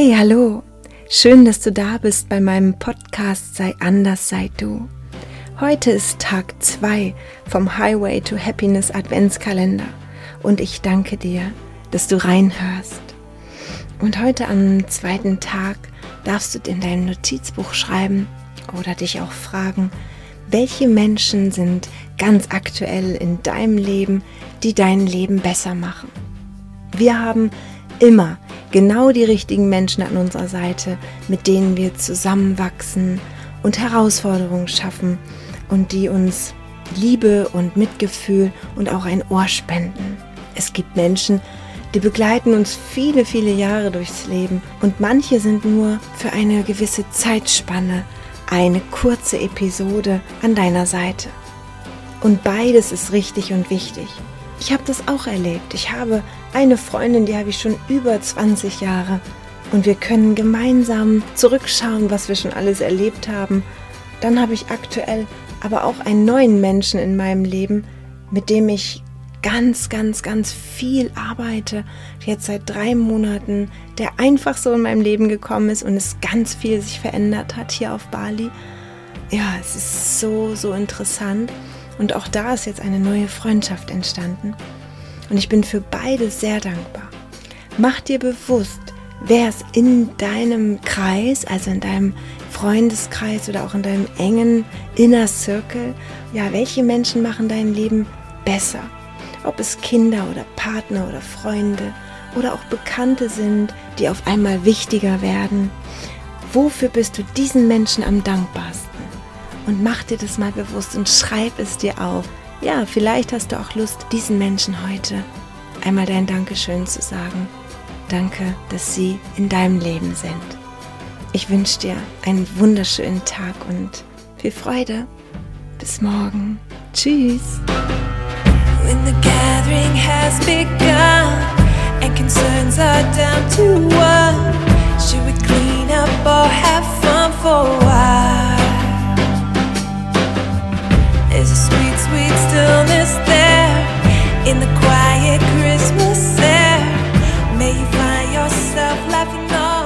Hey, hallo! Schön, dass du da bist bei meinem Podcast Sei anders, sei du. Heute ist Tag 2 vom Highway to Happiness Adventskalender und ich danke dir, dass du reinhörst. Und heute am zweiten Tag darfst du in dein Notizbuch schreiben oder dich auch fragen, welche Menschen sind ganz aktuell in deinem Leben, die dein Leben besser machen. Wir haben immer genau die richtigen Menschen an unserer Seite, mit denen wir zusammenwachsen und Herausforderungen schaffen und die uns Liebe und Mitgefühl und auch ein Ohr spenden. Es gibt Menschen, die begleiten uns viele, viele Jahre durchs Leben und manche sind nur für eine gewisse Zeitspanne eine kurze Episode an deiner Seite. Und beides ist richtig und wichtig. Ich habe das auch erlebt. Ich habe eine Freundin, die habe ich schon über 20 Jahre. Und wir können gemeinsam zurückschauen, was wir schon alles erlebt haben. Dann habe ich aktuell aber auch einen neuen Menschen in meinem Leben, mit dem ich ganz, ganz, ganz viel arbeite. Jetzt seit drei Monaten, der einfach so in meinem Leben gekommen ist und es ganz viel sich verändert hat hier auf Bali. Ja, es ist so, so interessant. Und auch da ist jetzt eine neue Freundschaft entstanden. Und ich bin für beide sehr dankbar. Mach dir bewusst, wer es in deinem Kreis, also in deinem Freundeskreis oder auch in deinem engen Inner Circle, ja, welche Menschen machen dein Leben besser? Ob es Kinder oder Partner oder Freunde oder auch Bekannte sind, die auf einmal wichtiger werden. Wofür bist du diesen Menschen am dankbarsten? Und mach dir das mal bewusst und schreib es dir auf. Ja, vielleicht hast du auch Lust, diesen Menschen heute einmal dein Dankeschön zu sagen. Danke, dass sie in deinem Leben sind. Ich wünsche dir einen wunderschönen Tag und viel Freude. Bis morgen. Tschüss. When the gathering has begun and concerns are down to find yourself laughing off.